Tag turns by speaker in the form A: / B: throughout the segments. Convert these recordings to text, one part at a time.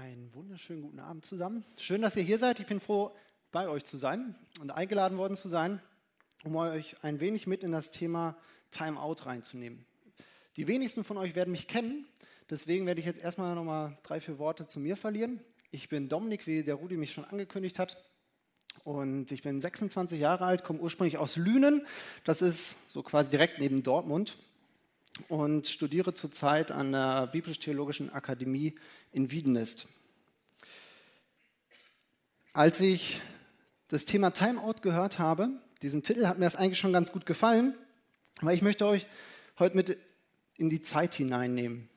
A: Einen wunderschönen guten Abend zusammen. Schön, dass ihr hier seid. Ich bin froh, bei euch zu sein und eingeladen worden zu sein, um euch ein wenig mit in das Thema Timeout reinzunehmen. Die wenigsten von euch werden mich kennen, deswegen werde ich jetzt erstmal nochmal drei, vier Worte zu mir verlieren. Ich bin Dominik, wie der Rudi mich schon angekündigt hat. Und ich bin 26 Jahre alt, komme ursprünglich aus Lünen. Das ist so quasi direkt neben Dortmund und studiere zurzeit an der Biblisch-Theologischen Akademie in Wiedenest. Als ich das Thema Timeout gehört habe, diesen Titel hat mir das eigentlich schon ganz gut gefallen, weil ich möchte euch heute mit in die Zeit hineinnehmen.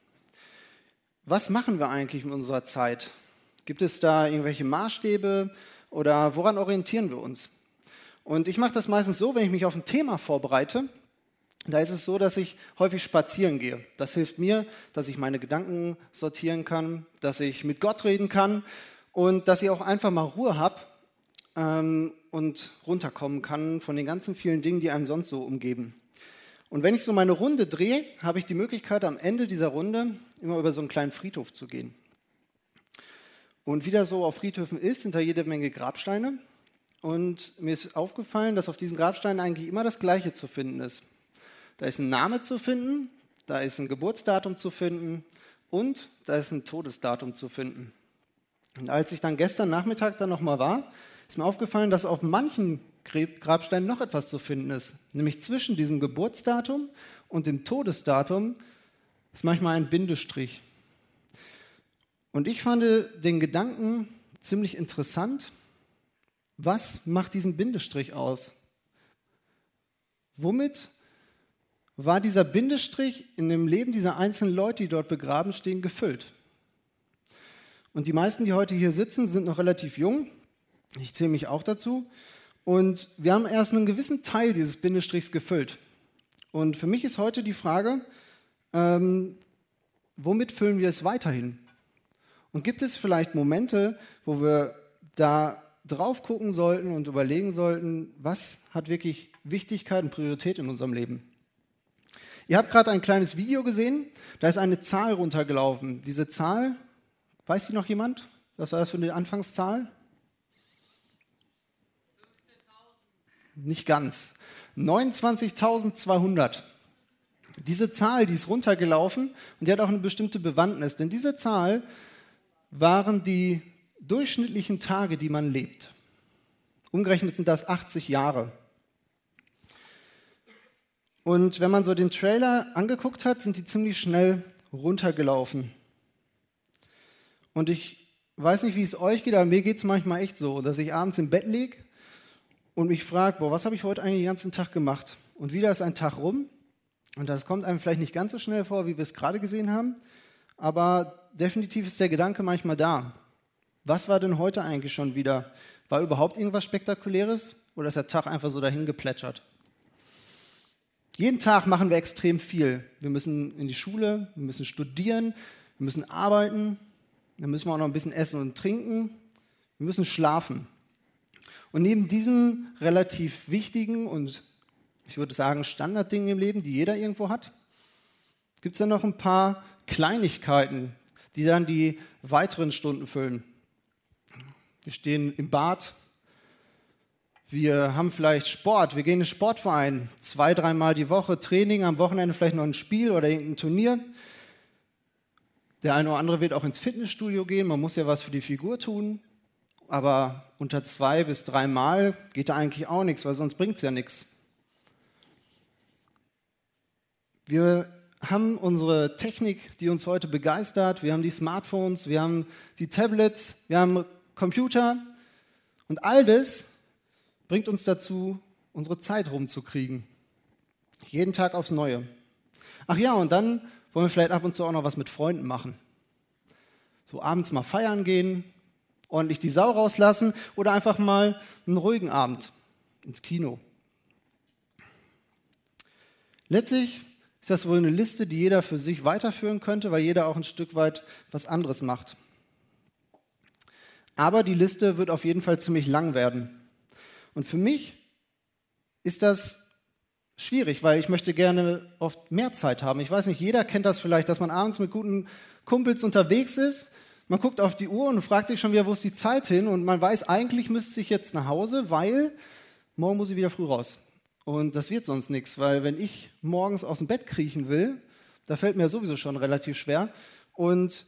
A: Was machen wir eigentlich mit unserer Zeit? Gibt es da irgendwelche Maßstäbe oder woran orientieren wir uns? Und ich mache das meistens so, wenn ich mich auf ein Thema vorbereite, da ist es so, dass ich häufig spazieren gehe. Das hilft mir, dass ich meine Gedanken sortieren kann, dass ich mit Gott reden kann und dass ich auch einfach mal Ruhe habe ähm, und runterkommen kann von den ganzen vielen Dingen, die einem sonst so umgeben. Und wenn ich so meine Runde drehe, habe ich die Möglichkeit, am Ende dieser Runde immer über so einen kleinen Friedhof zu gehen. Und wie das so auf Friedhöfen ist, sind da jede Menge Grabsteine. Und mir ist aufgefallen, dass auf diesen Grabsteinen eigentlich immer das Gleiche zu finden ist. Da ist ein Name zu finden, da ist ein Geburtsdatum zu finden und da ist ein Todesdatum zu finden. Und als ich dann gestern Nachmittag dann nochmal war, ist mir aufgefallen, dass auf manchen Grabsteinen noch etwas zu finden ist. Nämlich zwischen diesem Geburtsdatum und dem Todesdatum ist manchmal ein Bindestrich. Und ich fand den Gedanken ziemlich interessant. Was macht diesen Bindestrich aus? Womit war dieser Bindestrich in dem Leben dieser einzelnen Leute, die dort begraben stehen, gefüllt. Und die meisten, die heute hier sitzen, sind noch relativ jung. Ich zähle mich auch dazu. Und wir haben erst einen gewissen Teil dieses Bindestrichs gefüllt. Und für mich ist heute die Frage, ähm, womit füllen wir es weiterhin? Und gibt es vielleicht Momente, wo wir da drauf gucken sollten und überlegen sollten, was hat wirklich Wichtigkeit und Priorität in unserem Leben? Ihr habt gerade ein kleines Video gesehen, da ist eine Zahl runtergelaufen. Diese Zahl, weiß die noch jemand? Was war das für eine Anfangszahl? Nicht ganz. 29.200. Diese Zahl, die ist runtergelaufen und die hat auch eine bestimmte Bewandtnis, denn diese Zahl waren die durchschnittlichen Tage, die man lebt. Umgerechnet sind das 80 Jahre. Und wenn man so den Trailer angeguckt hat, sind die ziemlich schnell runtergelaufen. Und ich weiß nicht, wie es euch geht, aber mir geht es manchmal echt so, dass ich abends im Bett liege und mich frage, boah, was habe ich heute eigentlich den ganzen Tag gemacht? Und wieder ist ein Tag rum. Und das kommt einem vielleicht nicht ganz so schnell vor, wie wir es gerade gesehen haben. Aber definitiv ist der Gedanke manchmal da. Was war denn heute eigentlich schon wieder? War überhaupt irgendwas Spektakuläres? Oder ist der Tag einfach so dahin geplätschert? Jeden Tag machen wir extrem viel. Wir müssen in die Schule, wir müssen studieren, wir müssen arbeiten, dann müssen wir auch noch ein bisschen essen und trinken, wir müssen schlafen. Und neben diesen relativ wichtigen und ich würde sagen Standarddingen im Leben, die jeder irgendwo hat, gibt es dann noch ein paar Kleinigkeiten, die dann die weiteren Stunden füllen. Wir stehen im Bad, wir haben vielleicht Sport, wir gehen in den Sportverein, zwei, dreimal die Woche. Training, am Wochenende vielleicht noch ein Spiel oder irgendein Turnier. Der eine oder andere wird auch ins Fitnessstudio gehen, man muss ja was für die Figur tun, aber unter zwei bis dreimal geht da eigentlich auch nichts, weil sonst bringt es ja nichts. Wir haben unsere Technik, die uns heute begeistert, wir haben die Smartphones, wir haben die Tablets, wir haben Computer. Und all das bringt uns dazu, unsere Zeit rumzukriegen. Jeden Tag aufs Neue. Ach ja, und dann wollen wir vielleicht ab und zu auch noch was mit Freunden machen. So abends mal feiern gehen, ordentlich die Sau rauslassen oder einfach mal einen ruhigen Abend ins Kino. Letztlich ist das wohl eine Liste, die jeder für sich weiterführen könnte, weil jeder auch ein Stück weit was anderes macht. Aber die Liste wird auf jeden Fall ziemlich lang werden. Und für mich ist das schwierig, weil ich möchte gerne oft mehr Zeit haben. Ich weiß nicht, jeder kennt das vielleicht, dass man abends mit guten Kumpels unterwegs ist, Man guckt auf die Uhr und fragt sich schon wieder, wo ist die Zeit hin? Und man weiß, eigentlich müsste ich jetzt nach Hause, weil morgen muss ich wieder früh raus. Und das wird sonst nichts, weil wenn ich morgens aus dem Bett kriechen will, da fällt mir sowieso schon relativ schwer. Und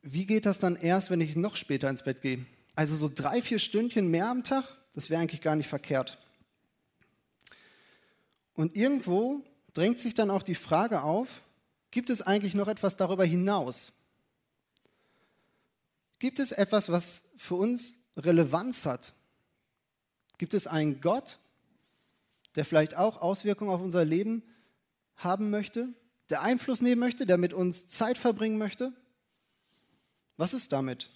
A: wie geht das dann erst, wenn ich noch später ins Bett gehe? Also so drei, vier Stündchen mehr am Tag, das wäre eigentlich gar nicht verkehrt. Und irgendwo drängt sich dann auch die Frage auf, gibt es eigentlich noch etwas darüber hinaus? Gibt es etwas, was für uns Relevanz hat? Gibt es einen Gott, der vielleicht auch Auswirkungen auf unser Leben haben möchte, der Einfluss nehmen möchte, der mit uns Zeit verbringen möchte? Was ist damit?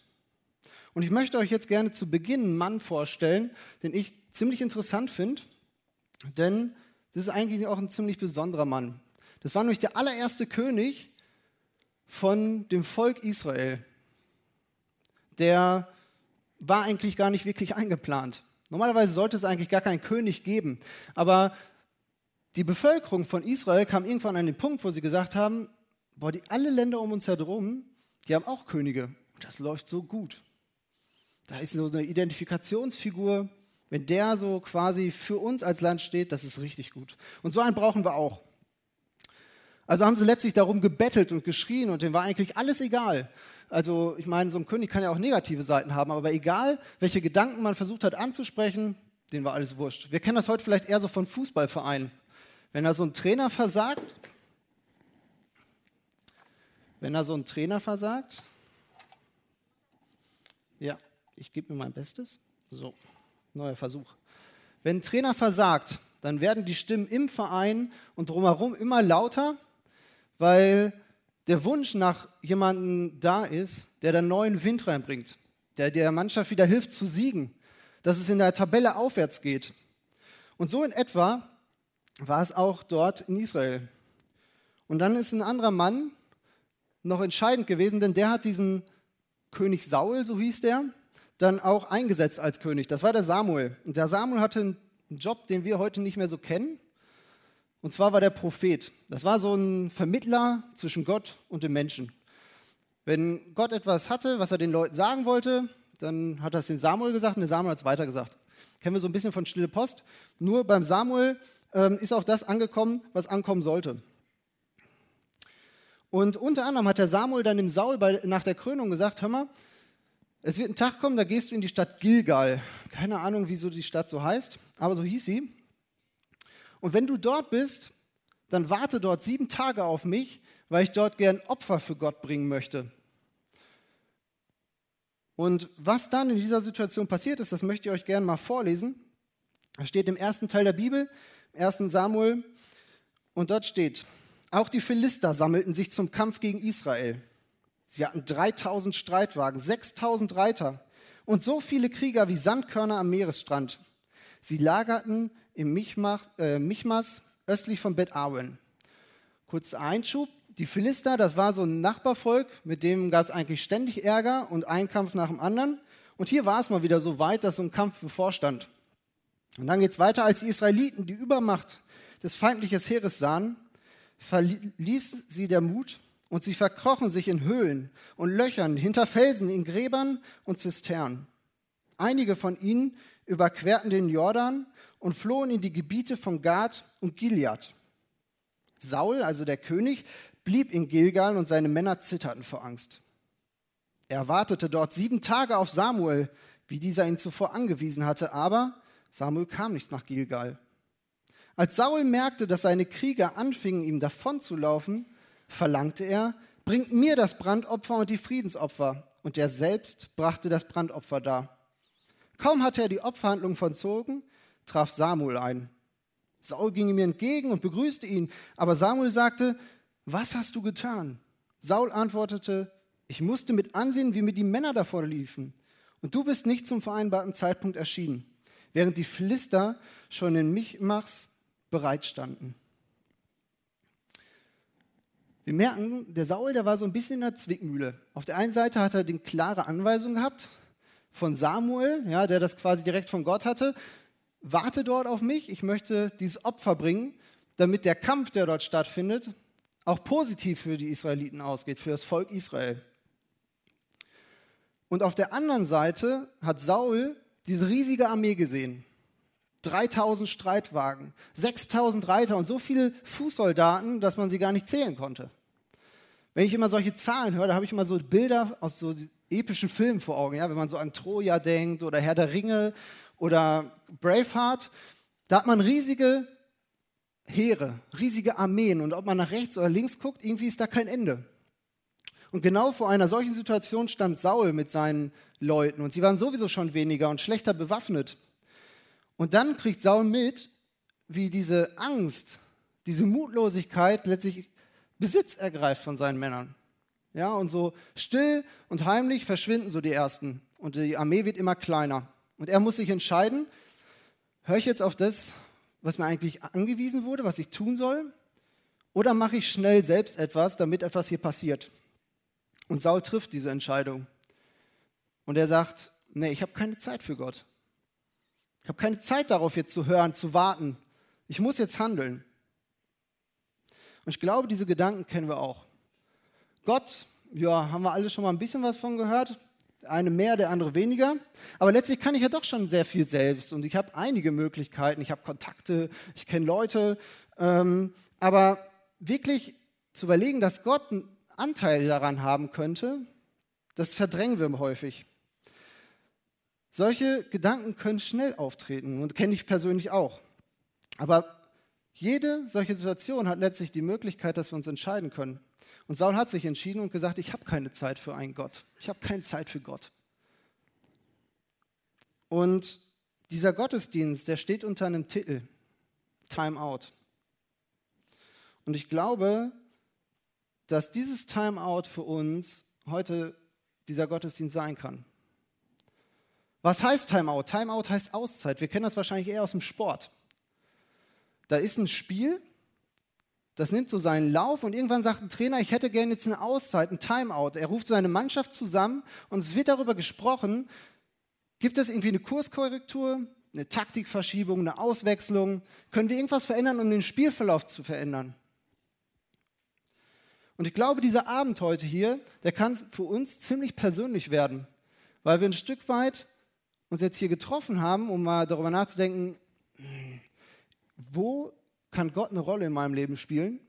A: Und ich möchte euch jetzt gerne zu Beginn einen Mann vorstellen, den ich ziemlich interessant finde, denn das ist eigentlich auch ein ziemlich besonderer Mann. Das war nämlich der allererste König von dem Volk Israel. Der war eigentlich gar nicht wirklich eingeplant. Normalerweise sollte es eigentlich gar keinen König geben. Aber die Bevölkerung von Israel kam irgendwann an den Punkt, wo sie gesagt haben, boah, die, alle Länder um uns herum, die haben auch Könige. Und das läuft so gut. Da ist so eine Identifikationsfigur. Wenn der so quasi für uns als Land steht, das ist richtig gut. Und so einen brauchen wir auch. Also haben sie letztlich darum gebettelt und geschrien und dem war eigentlich alles egal. Also ich meine, so ein König kann ja auch negative Seiten haben, aber egal, welche Gedanken man versucht hat anzusprechen, denen war alles wurscht. Wir kennen das heute vielleicht eher so von Fußballvereinen. Wenn da so ein Trainer versagt, wenn da so ein Trainer versagt, ja, ich gebe mir mein Bestes. So, neuer Versuch. Wenn ein Trainer versagt, dann werden die Stimmen im Verein und drumherum immer lauter, weil der Wunsch nach jemandem da ist, der da neuen Wind reinbringt, der der Mannschaft wieder hilft zu siegen, dass es in der Tabelle aufwärts geht. Und so in etwa war es auch dort in Israel. Und dann ist ein anderer Mann noch entscheidend gewesen, denn der hat diesen König Saul, so hieß der, dann auch eingesetzt als König. Das war der Samuel. Und der Samuel hatte einen Job, den wir heute nicht mehr so kennen. Und zwar war der Prophet. Das war so ein Vermittler zwischen Gott und dem Menschen. Wenn Gott etwas hatte, was er den Leuten sagen wollte, dann hat er es den Samuel gesagt und der Samuel hat es weitergesagt. Kennen wir so ein bisschen von Stille Post. Nur beim Samuel ähm, ist auch das angekommen, was ankommen sollte. Und unter anderem hat der Samuel dann dem Saul bei, nach der Krönung gesagt, hör mal, es wird ein Tag kommen, da gehst du in die Stadt Gilgal. Keine Ahnung, wieso die Stadt so heißt, aber so hieß sie. Und wenn du dort bist, dann warte dort sieben Tage auf mich, weil ich dort gern Opfer für Gott bringen möchte. Und was dann in dieser Situation passiert ist, das möchte ich euch gerne mal vorlesen. Das steht im ersten Teil der Bibel, 1. Samuel. Und dort steht, auch die Philister sammelten sich zum Kampf gegen Israel. Sie hatten 3000 Streitwagen, 6000 Reiter und so viele Krieger wie Sandkörner am Meeresstrand. Sie lagerten im Michmas, äh, Michmas östlich von Bet Awen. Kurz Einschub, die Philister, das war so ein Nachbarvolk, mit dem gab es eigentlich ständig Ärger und ein Kampf nach dem anderen. Und hier war es mal wieder so weit, dass so ein Kampf bevorstand. Und dann geht es weiter, als die Israeliten die Übermacht des feindlichen Heeres sahen, verließ sie der Mut und sie verkrochen sich in Höhlen und Löchern, hinter Felsen, in Gräbern und Zisternen. Einige von ihnen überquerten den Jordan und flohen in die Gebiete von Gad und Gilead. Saul, also der König, blieb in Gilgal und seine Männer zitterten vor Angst. Er wartete dort sieben Tage auf Samuel, wie dieser ihn zuvor angewiesen hatte, aber Samuel kam nicht nach Gilgal. Als Saul merkte, dass seine Krieger anfingen, ihm davonzulaufen, verlangte er, bringt mir das Brandopfer und die Friedensopfer. Und er selbst brachte das Brandopfer dar. Kaum hatte er die Opferhandlung vollzogen, traf Samuel ein. Saul ging ihm entgegen und begrüßte ihn, aber Samuel sagte, was hast du getan? Saul antwortete, ich musste mit ansehen, wie mir die Männer davor liefen, und du bist nicht zum vereinbarten Zeitpunkt erschienen, während die Philister schon in Michmachs bereitstanden. Wir merken, der Saul, der war so ein bisschen in der Zwickmühle. Auf der einen Seite hat er die klare Anweisung gehabt von Samuel, ja, der das quasi direkt von Gott hatte warte dort auf mich, ich möchte dieses Opfer bringen, damit der Kampf, der dort stattfindet, auch positiv für die Israeliten ausgeht, für das Volk Israel. Und auf der anderen Seite hat Saul diese riesige Armee gesehen. 3000 Streitwagen, 6000 Reiter und so viele Fußsoldaten, dass man sie gar nicht zählen konnte. Wenn ich immer solche Zahlen höre, da habe ich immer so Bilder aus so epischen Filmen vor Augen, ja, wenn man so an Troja denkt oder Herr der Ringe oder Braveheart, da hat man riesige Heere, riesige Armeen und ob man nach rechts oder links guckt, irgendwie ist da kein Ende. Und genau vor einer solchen Situation stand Saul mit seinen Leuten und sie waren sowieso schon weniger und schlechter bewaffnet. Und dann kriegt Saul mit, wie diese Angst, diese Mutlosigkeit letztlich Besitz ergreift von seinen Männern. Ja, und so still und heimlich verschwinden so die ersten und die Armee wird immer kleiner. Und er muss sich entscheiden, höre ich jetzt auf das, was mir eigentlich angewiesen wurde, was ich tun soll, oder mache ich schnell selbst etwas, damit etwas hier passiert? Und Saul trifft diese Entscheidung. Und er sagt, nee, ich habe keine Zeit für Gott. Ich habe keine Zeit darauf jetzt zu hören, zu warten. Ich muss jetzt handeln. Und ich glaube, diese Gedanken kennen wir auch. Gott, ja, haben wir alle schon mal ein bisschen was von gehört. Eine mehr, der andere weniger. Aber letztlich kann ich ja doch schon sehr viel selbst und ich habe einige Möglichkeiten. Ich habe Kontakte, ich kenne Leute. Ähm, aber wirklich zu überlegen, dass Gott einen Anteil daran haben könnte, das verdrängen wir häufig. Solche Gedanken können schnell auftreten und kenne ich persönlich auch. Aber jede solche Situation hat letztlich die Möglichkeit, dass wir uns entscheiden können. Und Saul hat sich entschieden und gesagt, ich habe keine Zeit für einen Gott. Ich habe keine Zeit für Gott. Und dieser Gottesdienst, der steht unter einem Titel, Time Out. Und ich glaube, dass dieses Time Out für uns heute dieser Gottesdienst sein kann. Was heißt Timeout? Timeout heißt Auszeit. Wir kennen das wahrscheinlich eher aus dem Sport. Da ist ein Spiel, das nimmt so seinen Lauf und irgendwann sagt ein Trainer, ich hätte gerne jetzt eine Auszeit, ein Timeout. Er ruft seine Mannschaft zusammen und es wird darüber gesprochen, gibt es irgendwie eine Kurskorrektur, eine Taktikverschiebung, eine Auswechslung? Können wir irgendwas verändern, um den Spielverlauf zu verändern? Und ich glaube, dieser Abend heute hier, der kann für uns ziemlich persönlich werden, weil wir ein Stück weit uns jetzt hier getroffen haben, um mal darüber nachzudenken, wo kann Gott eine Rolle in meinem Leben spielen?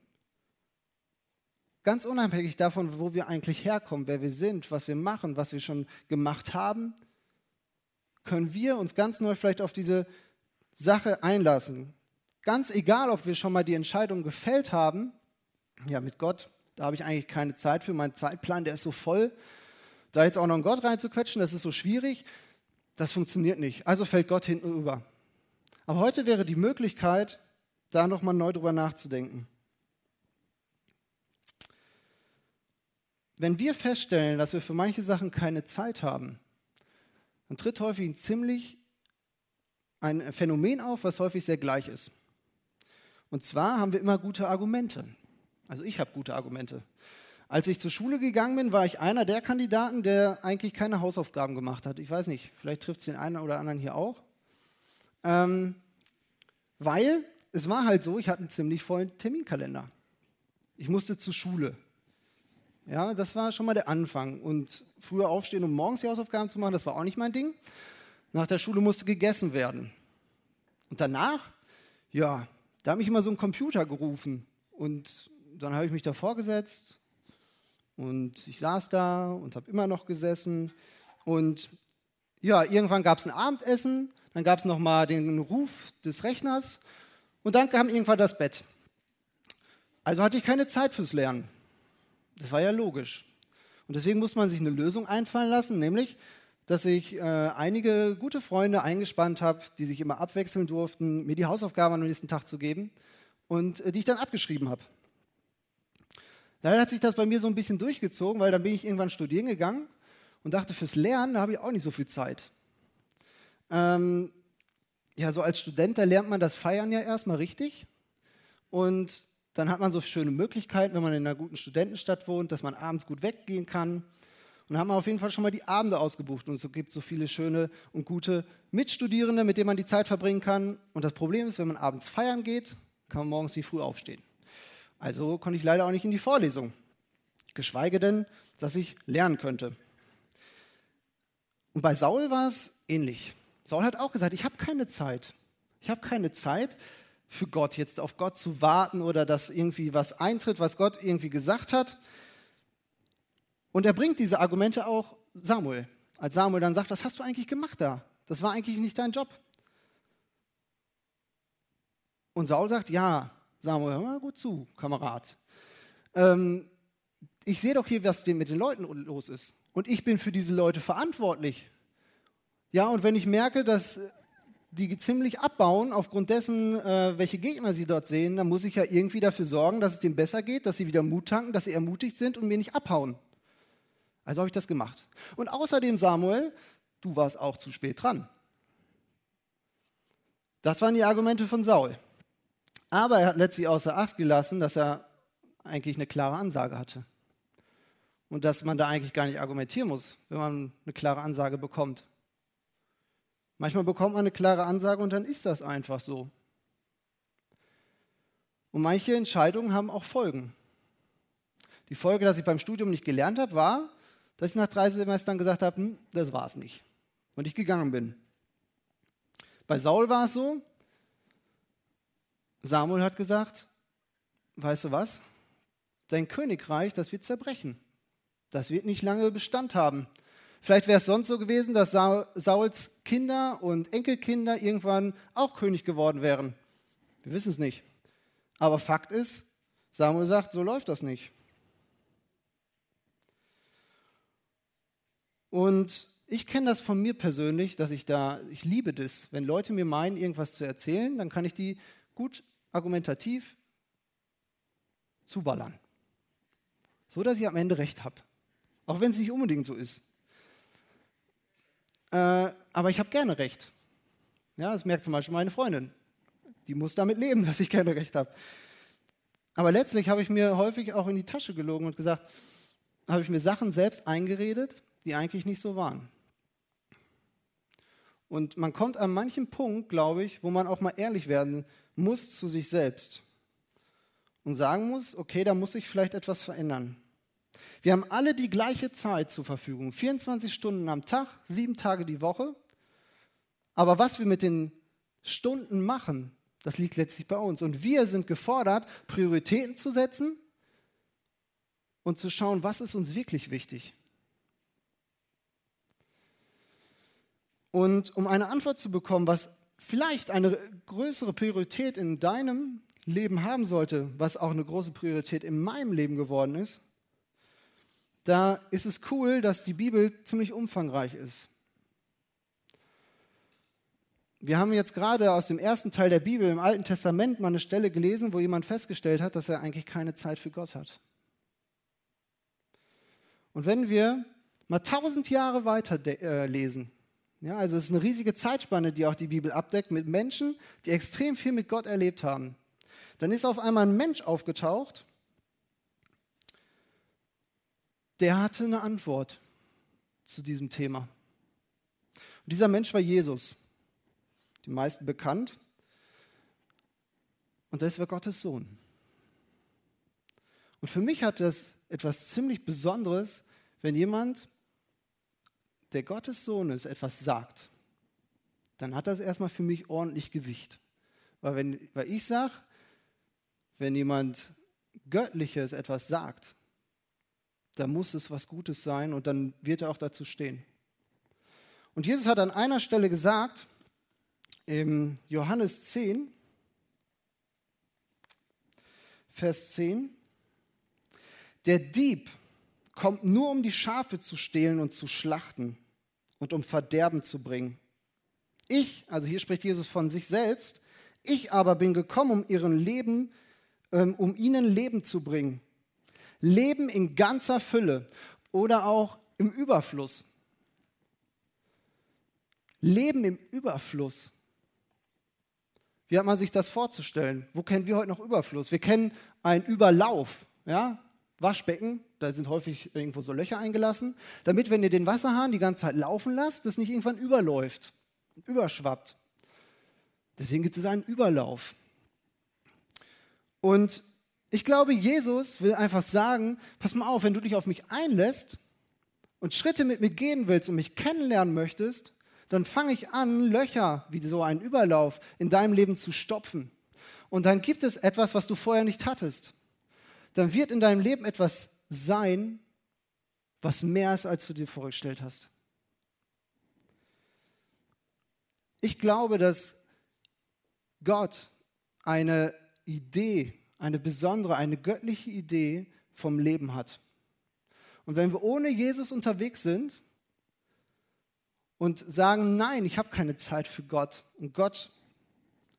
A: Ganz unabhängig davon, wo wir eigentlich herkommen, wer wir sind, was wir machen, was wir schon gemacht haben, können wir uns ganz neu vielleicht auf diese Sache einlassen. Ganz egal, ob wir schon mal die Entscheidung gefällt haben, ja, mit Gott, da habe ich eigentlich keine Zeit für, mein Zeitplan, der ist so voll. Da jetzt auch noch einen Gott reinzuquetschen, das ist so schwierig das funktioniert nicht. Also fällt Gott hinten über. Aber heute wäre die Möglichkeit, da nochmal neu drüber nachzudenken. Wenn wir feststellen, dass wir für manche Sachen keine Zeit haben, dann tritt häufig ein ziemlich ein Phänomen auf, was häufig sehr gleich ist. Und zwar haben wir immer gute Argumente. Also ich habe gute Argumente. Als ich zur Schule gegangen bin, war ich einer der Kandidaten, der eigentlich keine Hausaufgaben gemacht hat. Ich weiß nicht, vielleicht trifft es den einen oder anderen hier auch. Ähm, weil es war halt so, ich hatte einen ziemlich vollen Terminkalender. Ich musste zur Schule. Ja, das war schon mal der Anfang. Und früher aufstehen, um morgens die Hausaufgaben zu machen, das war auch nicht mein Ding. Nach der Schule musste gegessen werden. Und danach, ja, da habe ich immer so einen Computer gerufen. Und dann habe ich mich davor gesetzt und ich saß da und habe immer noch gesessen. Und ja, irgendwann gab es ein Abendessen, dann gab es nochmal den Ruf des Rechners und dann kam irgendwann das Bett. Also hatte ich keine Zeit fürs Lernen. Das war ja logisch. Und deswegen muss man sich eine Lösung einfallen lassen, nämlich, dass ich äh, einige gute Freunde eingespannt habe, die sich immer abwechseln durften, mir die Hausaufgaben am nächsten Tag zu geben und äh, die ich dann abgeschrieben habe. Leider hat sich das bei mir so ein bisschen durchgezogen, weil dann bin ich irgendwann studieren gegangen und dachte, fürs Lernen, habe ich auch nicht so viel Zeit. Ähm, ja, so als Student, da lernt man das Feiern ja erstmal richtig. Und dann hat man so schöne Möglichkeiten, wenn man in einer guten Studentenstadt wohnt, dass man abends gut weggehen kann. Und dann hat man auf jeden Fall schon mal die Abende ausgebucht. Und es gibt so viele schöne und gute Mitstudierende, mit denen man die Zeit verbringen kann. Und das Problem ist, wenn man abends feiern geht, kann man morgens nicht früh aufstehen. Also konnte ich leider auch nicht in die Vorlesung, geschweige denn, dass ich lernen könnte. Und bei Saul war es ähnlich. Saul hat auch gesagt, ich habe keine Zeit. Ich habe keine Zeit für Gott, jetzt auf Gott zu warten oder dass irgendwie was eintritt, was Gott irgendwie gesagt hat. Und er bringt diese Argumente auch Samuel. Als Samuel dann sagt, was hast du eigentlich gemacht da? Das war eigentlich nicht dein Job. Und Saul sagt, ja, Samuel, hör mal gut zu, Kamerad. Ähm, ich sehe doch hier, was mit den Leuten los ist. Und ich bin für diese Leute verantwortlich. Ja, und wenn ich merke, dass die ziemlich abbauen aufgrund dessen, äh, welche Gegner sie dort sehen, dann muss ich ja irgendwie dafür sorgen, dass es denen besser geht, dass sie wieder Mut tanken, dass sie ermutigt sind und mir nicht abhauen. Also habe ich das gemacht. Und außerdem, Samuel, du warst auch zu spät dran. Das waren die Argumente von Saul. Aber er hat letztlich außer Acht gelassen, dass er eigentlich eine klare Ansage hatte. Und dass man da eigentlich gar nicht argumentieren muss, wenn man eine klare Ansage bekommt. Manchmal bekommt man eine klare Ansage und dann ist das einfach so. Und manche Entscheidungen haben auch Folgen. Die Folge, dass ich beim Studium nicht gelernt habe, war, dass ich nach drei Semestern gesagt habe, hm, das war es nicht. Und ich gegangen bin. Bei Saul war es so, Samuel hat gesagt, weißt du was, dein Königreich, das wird zerbrechen. Das wird nicht lange Bestand haben. Vielleicht wäre es sonst so gewesen, dass Sauls Kinder und Enkelkinder irgendwann auch König geworden wären. Wir wissen es nicht. Aber Fakt ist, Samuel sagt, so läuft das nicht. Und ich kenne das von mir persönlich, dass ich da, ich liebe das, wenn Leute mir meinen, irgendwas zu erzählen, dann kann ich die gut argumentativ zuballern. So dass ich am Ende recht habe. Auch wenn es nicht unbedingt so ist. Äh, aber ich habe gerne recht. Ja, das merkt zum Beispiel meine Freundin. Die muss damit leben, dass ich gerne recht habe. Aber letztlich habe ich mir häufig auch in die Tasche gelogen und gesagt, habe ich mir Sachen selbst eingeredet, die eigentlich nicht so waren. Und man kommt an manchen Punkt, glaube ich, wo man auch mal ehrlich werden muss zu sich selbst und sagen muss, okay, da muss sich vielleicht etwas verändern. Wir haben alle die gleiche Zeit zur Verfügung, 24 Stunden am Tag, sieben Tage die Woche. Aber was wir mit den Stunden machen, das liegt letztlich bei uns. Und wir sind gefordert, Prioritäten zu setzen und zu schauen, was ist uns wirklich wichtig. Und um eine Antwort zu bekommen, was vielleicht eine größere Priorität in deinem Leben haben sollte, was auch eine große Priorität in meinem Leben geworden ist, da ist es cool, dass die Bibel ziemlich umfangreich ist. Wir haben jetzt gerade aus dem ersten Teil der Bibel im Alten Testament mal eine Stelle gelesen, wo jemand festgestellt hat, dass er eigentlich keine Zeit für Gott hat. Und wenn wir mal tausend Jahre weiter äh, lesen, ja, also es ist eine riesige Zeitspanne, die auch die Bibel abdeckt mit Menschen, die extrem viel mit Gott erlebt haben. Dann ist auf einmal ein Mensch aufgetaucht, der hatte eine Antwort zu diesem Thema. Und dieser Mensch war Jesus, die meisten bekannt. Und das war Gottes Sohn. Und für mich hat das etwas ziemlich Besonderes, wenn jemand der Gottes Sohn ist, etwas sagt, dann hat das erstmal für mich ordentlich Gewicht. Weil, wenn, weil ich sage, wenn jemand Göttliches etwas sagt, dann muss es was Gutes sein und dann wird er auch dazu stehen. Und Jesus hat an einer Stelle gesagt, im Johannes 10, Vers 10, der Dieb kommt nur, um die Schafe zu stehlen und zu schlachten und um Verderben zu bringen. Ich, also hier spricht Jesus von sich selbst, ich aber bin gekommen, um ihren Leben, ähm, um ihnen Leben zu bringen. Leben in ganzer Fülle oder auch im Überfluss. Leben im Überfluss. Wie hat man sich das vorzustellen? Wo kennen wir heute noch Überfluss? Wir kennen einen Überlauf. Ja? Waschbecken, da sind häufig irgendwo so Löcher eingelassen, damit, wenn ihr den Wasserhahn die ganze Zeit laufen lasst, das nicht irgendwann überläuft, überschwappt. Deswegen gibt es einen Überlauf. Und ich glaube, Jesus will einfach sagen, pass mal auf, wenn du dich auf mich einlässt, und Schritte mit mir gehen willst und mich kennenlernen möchtest, dann fange ich an, Löcher wie so ein Überlauf in deinem Leben zu stopfen. Und dann gibt es etwas, was du vorher nicht hattest. Dann wird in deinem Leben etwas sein, was mehr ist, als du dir vorgestellt hast. Ich glaube, dass Gott eine Idee, eine besondere, eine göttliche Idee vom Leben hat. Und wenn wir ohne Jesus unterwegs sind und sagen, nein, ich habe keine Zeit für Gott und Gott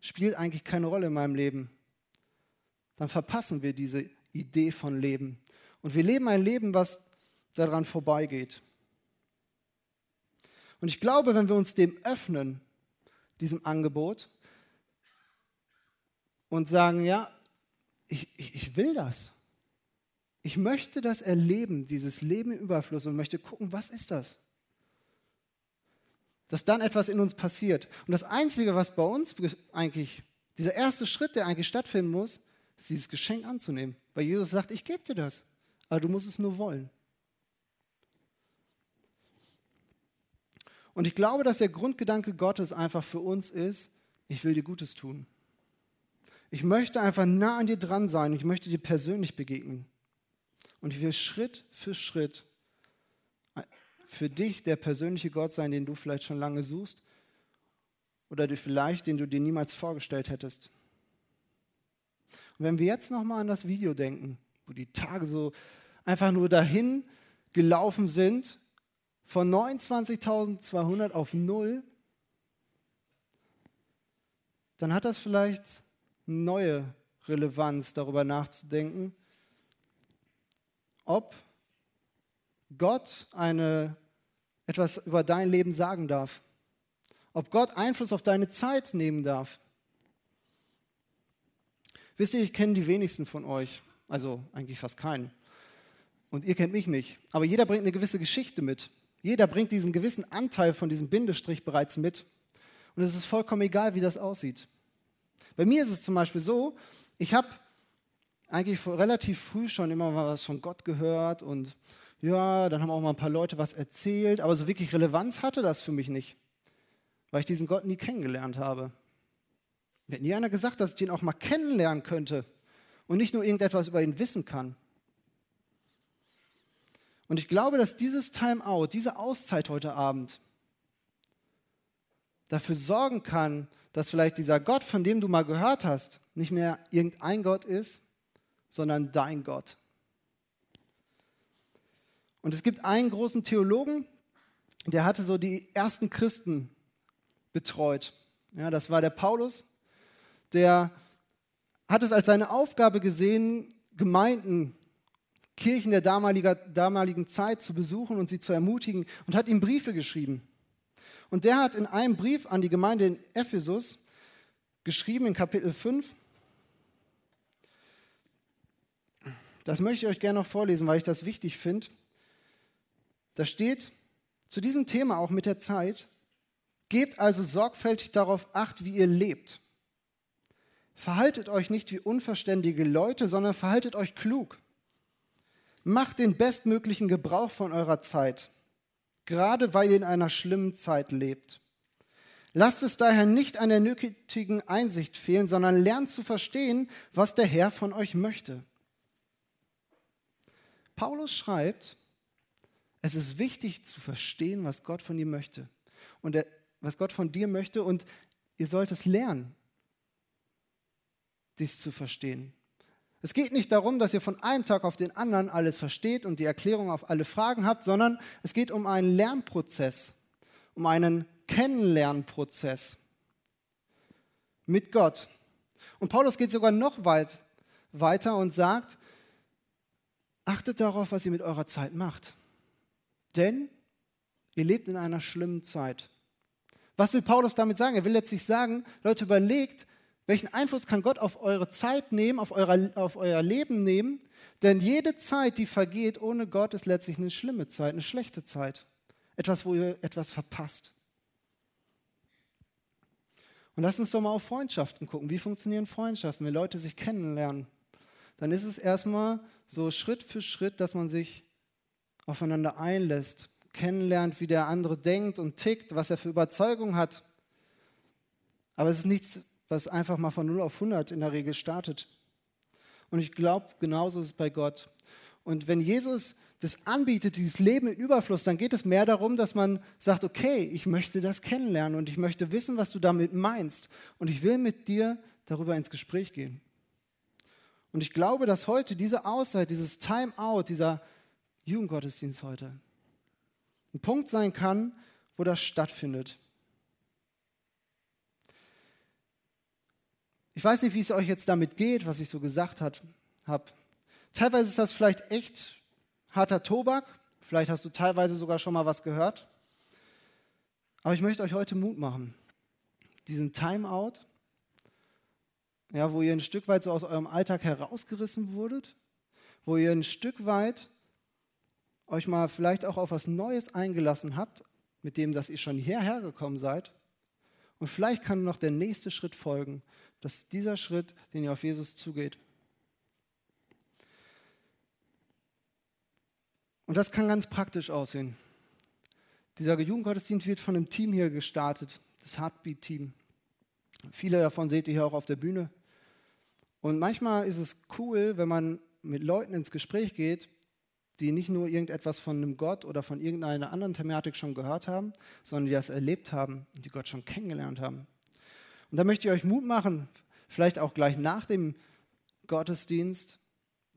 A: spielt eigentlich keine Rolle in meinem Leben, dann verpassen wir diese Idee von Leben. Und wir leben ein Leben, was daran vorbeigeht. Und ich glaube, wenn wir uns dem öffnen, diesem Angebot, und sagen, ja, ich, ich, ich will das. Ich möchte das erleben, dieses Leben im Überfluss und möchte gucken, was ist das? Dass dann etwas in uns passiert. Und das Einzige, was bei uns eigentlich, dieser erste Schritt, der eigentlich stattfinden muss, ist dieses Geschenk anzunehmen. Weil Jesus sagt, ich gebe dir das, aber du musst es nur wollen. Und ich glaube, dass der Grundgedanke Gottes einfach für uns ist, ich will dir Gutes tun. Ich möchte einfach nah an dir dran sein. Ich möchte dir persönlich begegnen. Und ich will Schritt für Schritt für dich der persönliche Gott sein, den du vielleicht schon lange suchst oder vielleicht den du dir niemals vorgestellt hättest. Und wenn wir jetzt nochmal an das Video denken, wo die Tage so einfach nur dahin gelaufen sind, von 29.200 auf null, dann hat das vielleicht neue Relevanz, darüber nachzudenken, ob Gott eine, etwas über dein Leben sagen darf, ob Gott Einfluss auf deine Zeit nehmen darf. Wisst ihr, ich kenne die wenigsten von euch, also eigentlich fast keinen. Und ihr kennt mich nicht. Aber jeder bringt eine gewisse Geschichte mit. Jeder bringt diesen gewissen Anteil von diesem Bindestrich bereits mit. Und es ist vollkommen egal, wie das aussieht. Bei mir ist es zum Beispiel so, ich habe eigentlich relativ früh schon immer was von Gott gehört und ja, dann haben auch mal ein paar Leute was erzählt, aber so wirklich Relevanz hatte das für mich nicht, weil ich diesen Gott nie kennengelernt habe. Mir hat nie einer gesagt, dass ich ihn auch mal kennenlernen könnte und nicht nur irgendetwas über ihn wissen kann. Und ich glaube, dass dieses Timeout, diese Auszeit heute Abend dafür sorgen kann, dass vielleicht dieser Gott, von dem du mal gehört hast, nicht mehr irgendein Gott ist, sondern dein Gott. Und es gibt einen großen Theologen, der hatte so die ersten Christen betreut. Ja, das war der Paulus. Der hat es als seine Aufgabe gesehen, Gemeinden, Kirchen der damaligen Zeit zu besuchen und sie zu ermutigen und hat ihm Briefe geschrieben. Und der hat in einem Brief an die Gemeinde in Ephesus geschrieben, in Kapitel 5, das möchte ich euch gerne noch vorlesen, weil ich das wichtig finde. Da steht zu diesem Thema auch mit der Zeit, gebt also sorgfältig darauf acht, wie ihr lebt. Verhaltet euch nicht wie unverständige Leute, sondern verhaltet euch klug. Macht den bestmöglichen Gebrauch von eurer Zeit gerade weil ihr in einer schlimmen Zeit lebt. Lasst es daher nicht an der nötigen Einsicht fehlen, sondern lernt zu verstehen, was der Herr von euch möchte. Paulus schreibt, es ist wichtig zu verstehen, was Gott von dir möchte und er, was Gott von dir möchte und ihr sollt es lernen, dies zu verstehen. Es geht nicht darum, dass ihr von einem Tag auf den anderen alles versteht und die Erklärung auf alle Fragen habt, sondern es geht um einen Lernprozess, um einen Kennenlernprozess mit Gott. Und Paulus geht sogar noch weit weiter und sagt, achtet darauf, was ihr mit eurer Zeit macht. Denn ihr lebt in einer schlimmen Zeit. Was will Paulus damit sagen? Er will letztlich sagen, Leute, überlegt, welchen Einfluss kann Gott auf eure Zeit nehmen, auf, euer, auf euer Leben nehmen? Denn jede Zeit, die vergeht ohne Gott, ist letztlich eine schlimme Zeit, eine schlechte Zeit. Etwas, wo ihr etwas verpasst. Und lass uns doch mal auf Freundschaften gucken. Wie funktionieren Freundschaften, wenn Leute sich kennenlernen? Dann ist es erstmal so Schritt für Schritt, dass man sich aufeinander einlässt, kennenlernt, wie der andere denkt und tickt, was er für Überzeugung hat. Aber es ist nichts, was einfach mal von 0 auf 100 in der Regel startet. Und ich glaube, genauso ist es bei Gott. Und wenn Jesus das anbietet, dieses Leben in Überfluss, dann geht es mehr darum, dass man sagt, okay, ich möchte das kennenlernen und ich möchte wissen, was du damit meinst. Und ich will mit dir darüber ins Gespräch gehen. Und ich glaube, dass heute diese Auszeit, dieses Time-out, dieser Jugendgottesdienst heute, ein Punkt sein kann, wo das stattfindet. Ich weiß nicht, wie es euch jetzt damit geht, was ich so gesagt habe. Teilweise ist das vielleicht echt harter Tobak. Vielleicht hast du teilweise sogar schon mal was gehört. Aber ich möchte euch heute Mut machen. Diesen Timeout, ja, wo ihr ein Stück weit so aus eurem Alltag herausgerissen wurdet, wo ihr ein Stück weit euch mal vielleicht auch auf was Neues eingelassen habt, mit dem, dass ihr schon hierher gekommen seid. Und vielleicht kann noch der nächste Schritt folgen, dass dieser Schritt, den ihr auf Jesus zugeht. Und das kann ganz praktisch aussehen. Dieser Jugendgottesdienst wird von einem Team hier gestartet, das Heartbeat-Team. Viele davon seht ihr hier auch auf der Bühne. Und manchmal ist es cool, wenn man mit Leuten ins Gespräch geht, die nicht nur irgendetwas von einem Gott oder von irgendeiner anderen Thematik schon gehört haben, sondern die das erlebt haben und die Gott schon kennengelernt haben. Und da möchte ich euch Mut machen, vielleicht auch gleich nach dem Gottesdienst,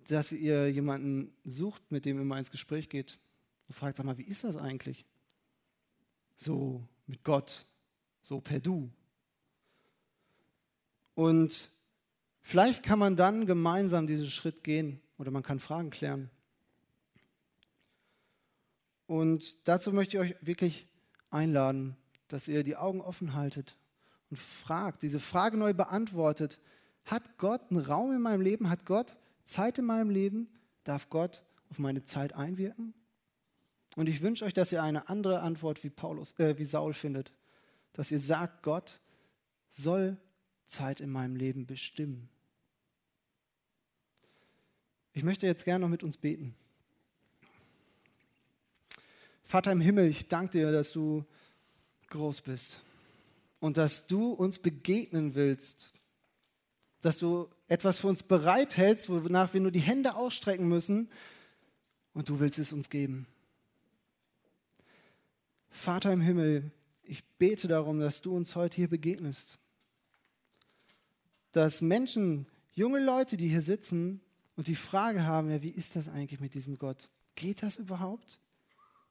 A: dass ihr jemanden sucht, mit dem ihr mal ins Gespräch geht und fragt, sag mal, wie ist das eigentlich? So mit Gott, so per Du. Und vielleicht kann man dann gemeinsam diesen Schritt gehen oder man kann Fragen klären. Und dazu möchte ich euch wirklich einladen, dass ihr die Augen offen haltet und fragt, diese Frage neu beantwortet. Hat Gott einen Raum in meinem Leben? Hat Gott Zeit in meinem Leben? Darf Gott auf meine Zeit einwirken? Und ich wünsche euch, dass ihr eine andere Antwort wie, Paulus, äh, wie Saul findet. Dass ihr sagt, Gott soll Zeit in meinem Leben bestimmen. Ich möchte jetzt gerne noch mit uns beten. Vater im Himmel, ich danke dir, dass du groß bist und dass du uns begegnen willst, dass du etwas für uns bereithältst, wonach wir nur die Hände ausstrecken müssen und du willst es uns geben. Vater im Himmel, ich bete darum, dass du uns heute hier begegnest. Dass Menschen, junge Leute, die hier sitzen und die Frage haben, ja, wie ist das eigentlich mit diesem Gott? Geht das überhaupt?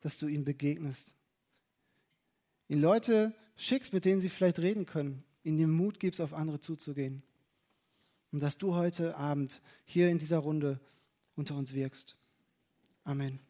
A: Dass du ihnen begegnest. Ihnen Leute schickst, mit denen sie vielleicht reden können, ihnen den Mut gibst, auf andere zuzugehen. Und dass du heute Abend hier in dieser Runde unter uns wirkst. Amen.